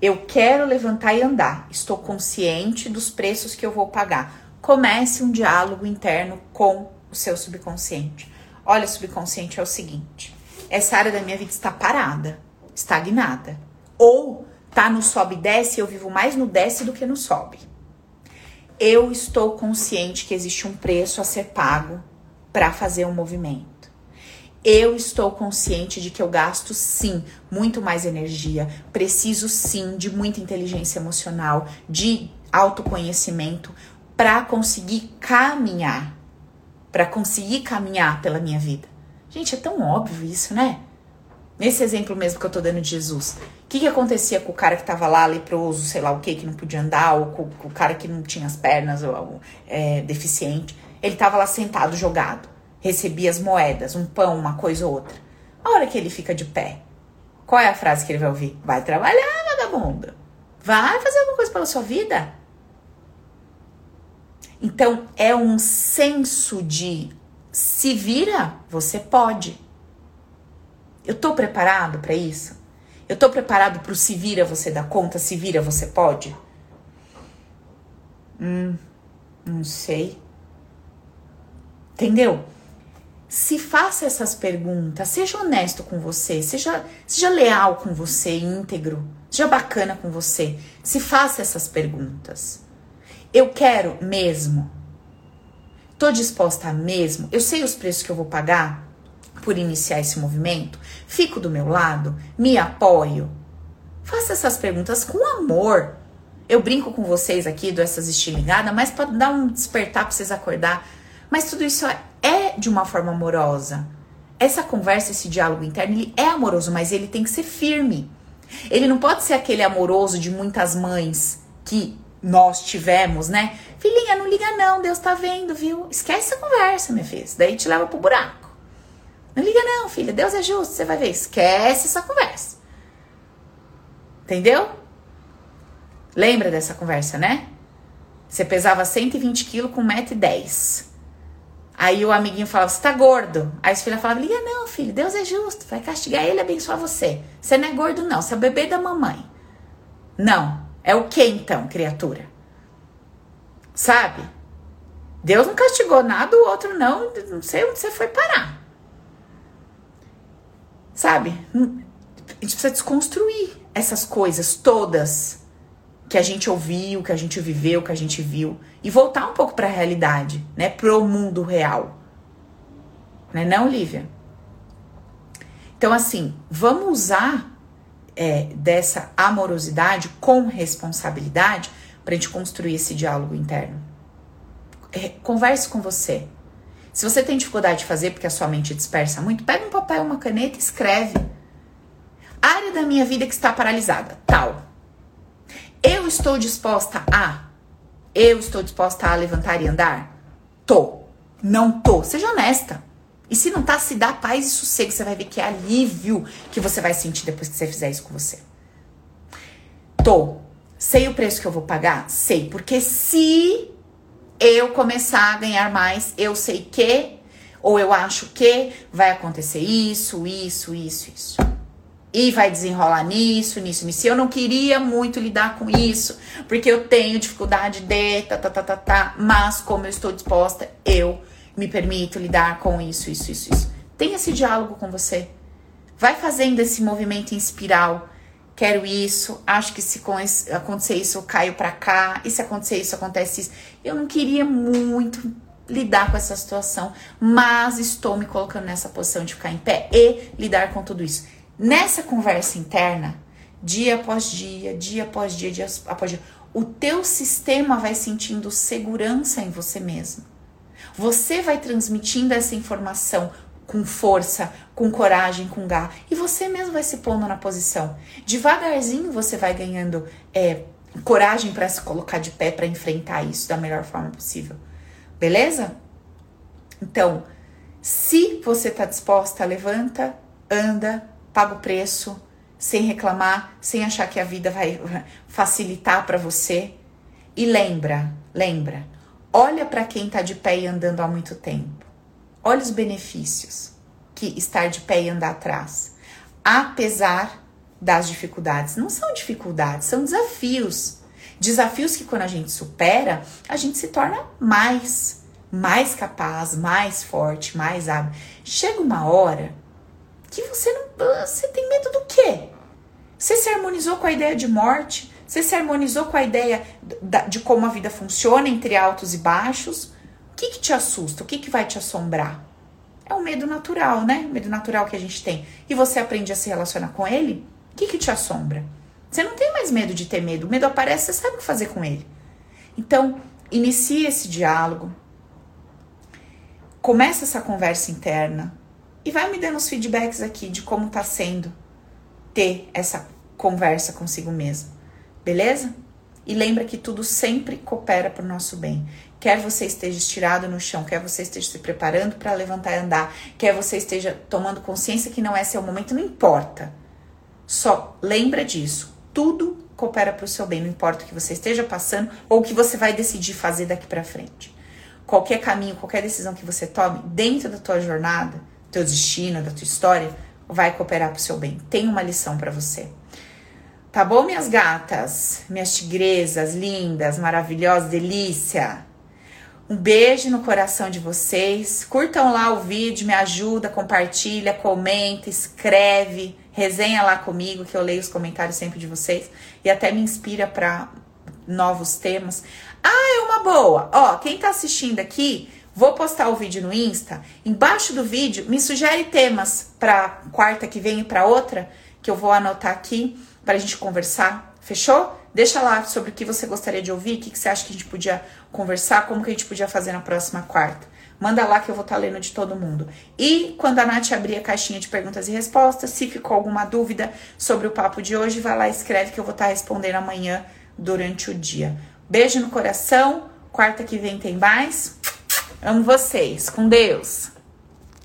Eu quero levantar e andar. Estou consciente dos preços que eu vou pagar. Comece um diálogo interno com o seu subconsciente. Olha, subconsciente é o seguinte: essa área da minha vida está parada, estagnada. Ou tá no sobe e desce, eu vivo mais no desce do que no sobe. Eu estou consciente que existe um preço a ser pago para fazer um movimento. Eu estou consciente de que eu gasto sim muito mais energia, preciso sim de muita inteligência emocional, de autoconhecimento para conseguir caminhar, para conseguir caminhar pela minha vida. Gente, é tão óbvio isso, né? Nesse exemplo mesmo que eu tô dando de Jesus. O que, que acontecia com o cara que tava lá, leproso, sei lá o que, que não podia andar, ou com, com o cara que não tinha as pernas, ou, é, deficiente? Ele tava lá sentado, jogado. Recebia as moedas, um pão, uma coisa ou outra. A hora que ele fica de pé, qual é a frase que ele vai ouvir? Vai trabalhar, vagabunda. Vai fazer alguma coisa pela sua vida. Então, é um senso de se vira, você pode. Eu tô preparado para isso? Eu tô preparado pro se vira, você dá conta, se vira, você pode? Hum, não sei. Entendeu? Se faça essas perguntas, seja honesto com você, seja, seja leal com você, íntegro, seja bacana com você. Se faça essas perguntas. Eu quero mesmo? Tô disposta mesmo? Eu sei os preços que eu vou pagar por iniciar esse movimento? Fico do meu lado? Me apoio? Faça essas perguntas com amor. Eu brinco com vocês aqui, dou essas estilingadas, mas para dar um despertar para vocês acordar. Mas tudo isso é de uma forma amorosa. Essa conversa, esse diálogo interno, ele é amoroso, mas ele tem que ser firme. Ele não pode ser aquele amoroso de muitas mães que nós tivemos, né? Filhinha, não liga não, Deus tá vendo, viu? Esquece essa conversa, minha filha. Daí te leva pro buraco. Não liga não, filha, Deus é justo, você vai ver. Esquece essa conversa. Entendeu? Lembra dessa conversa, né? Você pesava 120 quilos com 1,10m. Aí o amiguinho falava, você tá gordo. Aí a filha falava, liga não, filho, Deus é justo, vai castigar ele e abençoar você. Você não é gordo não, você é o bebê da mamãe. Não, é o que então, criatura? Sabe? Deus não castigou nada, o outro não, não sei onde você foi parar. Sabe? A gente precisa desconstruir essas coisas todas que a gente ouviu, que a gente viveu, que a gente viu e voltar um pouco para a realidade, né? Pro mundo real. Né? Não, Lívia? Então assim, vamos usar é, dessa amorosidade com responsabilidade para a gente construir esse diálogo interno. É, converse com você. Se você tem dificuldade de fazer porque a sua mente dispersa muito, pega um papel, uma caneta e escreve. Área da minha vida que está paralisada, tal. Eu estou disposta a. Eu estou disposta a levantar e andar? Tô. Não tô. Seja honesta. E se não tá, se dá paz e sossego, você vai ver que é alívio que você vai sentir depois que você fizer isso com você. Tô. Sei o preço que eu vou pagar? Sei. Porque se eu começar a ganhar mais, eu sei que, ou eu acho que vai acontecer isso, isso, isso, isso. E vai desenrolar nisso, nisso, nisso. Eu não queria muito lidar com isso, porque eu tenho dificuldade de tá, tá, tá, tá, tá. Mas como eu estou disposta, eu me permito lidar com isso, isso, isso, isso. Tenha esse diálogo com você. Vai fazendo esse movimento em espiral. Quero isso, acho que se acontecer isso, eu caio para cá, e se acontecer isso, acontece isso. Eu não queria muito lidar com essa situação, mas estou me colocando nessa posição de ficar em pé e lidar com tudo isso. Nessa conversa interna, dia após dia, dia após dia, dia após dia, o teu sistema vai sentindo segurança em você mesmo. Você vai transmitindo essa informação com força, com coragem, com garra, e você mesmo vai se pondo na posição. Devagarzinho você vai ganhando é, coragem para se colocar de pé para enfrentar isso da melhor forma possível. Beleza? Então, se você está disposta, levanta, anda, paga o preço, sem reclamar, sem achar que a vida vai *laughs* facilitar para você. E lembra, lembra, Olha para quem está de pé e andando há muito tempo. Olha os benefícios que estar de pé e andar atrás. Apesar das dificuldades. Não são dificuldades, são desafios. Desafios que quando a gente supera, a gente se torna mais, mais capaz, mais forte, mais hábil. Chega uma hora que você não. Você tem medo do quê? Você se harmonizou com a ideia de morte, você se harmonizou com a ideia de como a vida funciona entre altos e baixos? O que, que te assusta? O que, que vai te assombrar? É o medo natural, né? O medo natural que a gente tem. E você aprende a se relacionar com ele? O que, que te assombra? Você não tem mais medo de ter medo. O medo aparece, você sabe o que fazer com ele. Então, inicie esse diálogo. Começa essa conversa interna. E vai me dando os feedbacks aqui de como tá sendo ter essa conversa consigo mesmo beleza? E lembra que tudo sempre coopera para o nosso bem. Quer você esteja estirado no chão, quer você esteja se preparando para levantar e andar, quer você esteja tomando consciência que não é seu momento, não importa. Só lembra disso. Tudo coopera para o seu bem, não importa o que você esteja passando ou o que você vai decidir fazer daqui para frente. Qualquer caminho, qualquer decisão que você tome dentro da tua jornada, teu destino, da tua história, vai cooperar para o seu bem. Tem uma lição para você. Tá bom, minhas gatas? Minhas tigresas lindas, maravilhosas, delícia. Um beijo no coração de vocês. Curtam lá o vídeo, me ajuda, compartilha, comenta, escreve, resenha lá comigo que eu leio os comentários sempre de vocês e até me inspira para novos temas. Ah, é uma boa. Ó, quem tá assistindo aqui, vou postar o vídeo no Insta. Embaixo do vídeo me sugere temas para quarta que vem e para outra que eu vou anotar aqui para a gente conversar, fechou? Deixa lá sobre o que você gostaria de ouvir, o que, que você acha que a gente podia conversar, como que a gente podia fazer na próxima quarta. Manda lá que eu vou estar tá lendo de todo mundo. E quando a Nath abrir a caixinha de perguntas e respostas, se ficou alguma dúvida sobre o papo de hoje, vai lá e escreve que eu vou estar tá respondendo amanhã durante o dia. Beijo no coração. Quarta que vem tem mais. Amo vocês. Com Deus.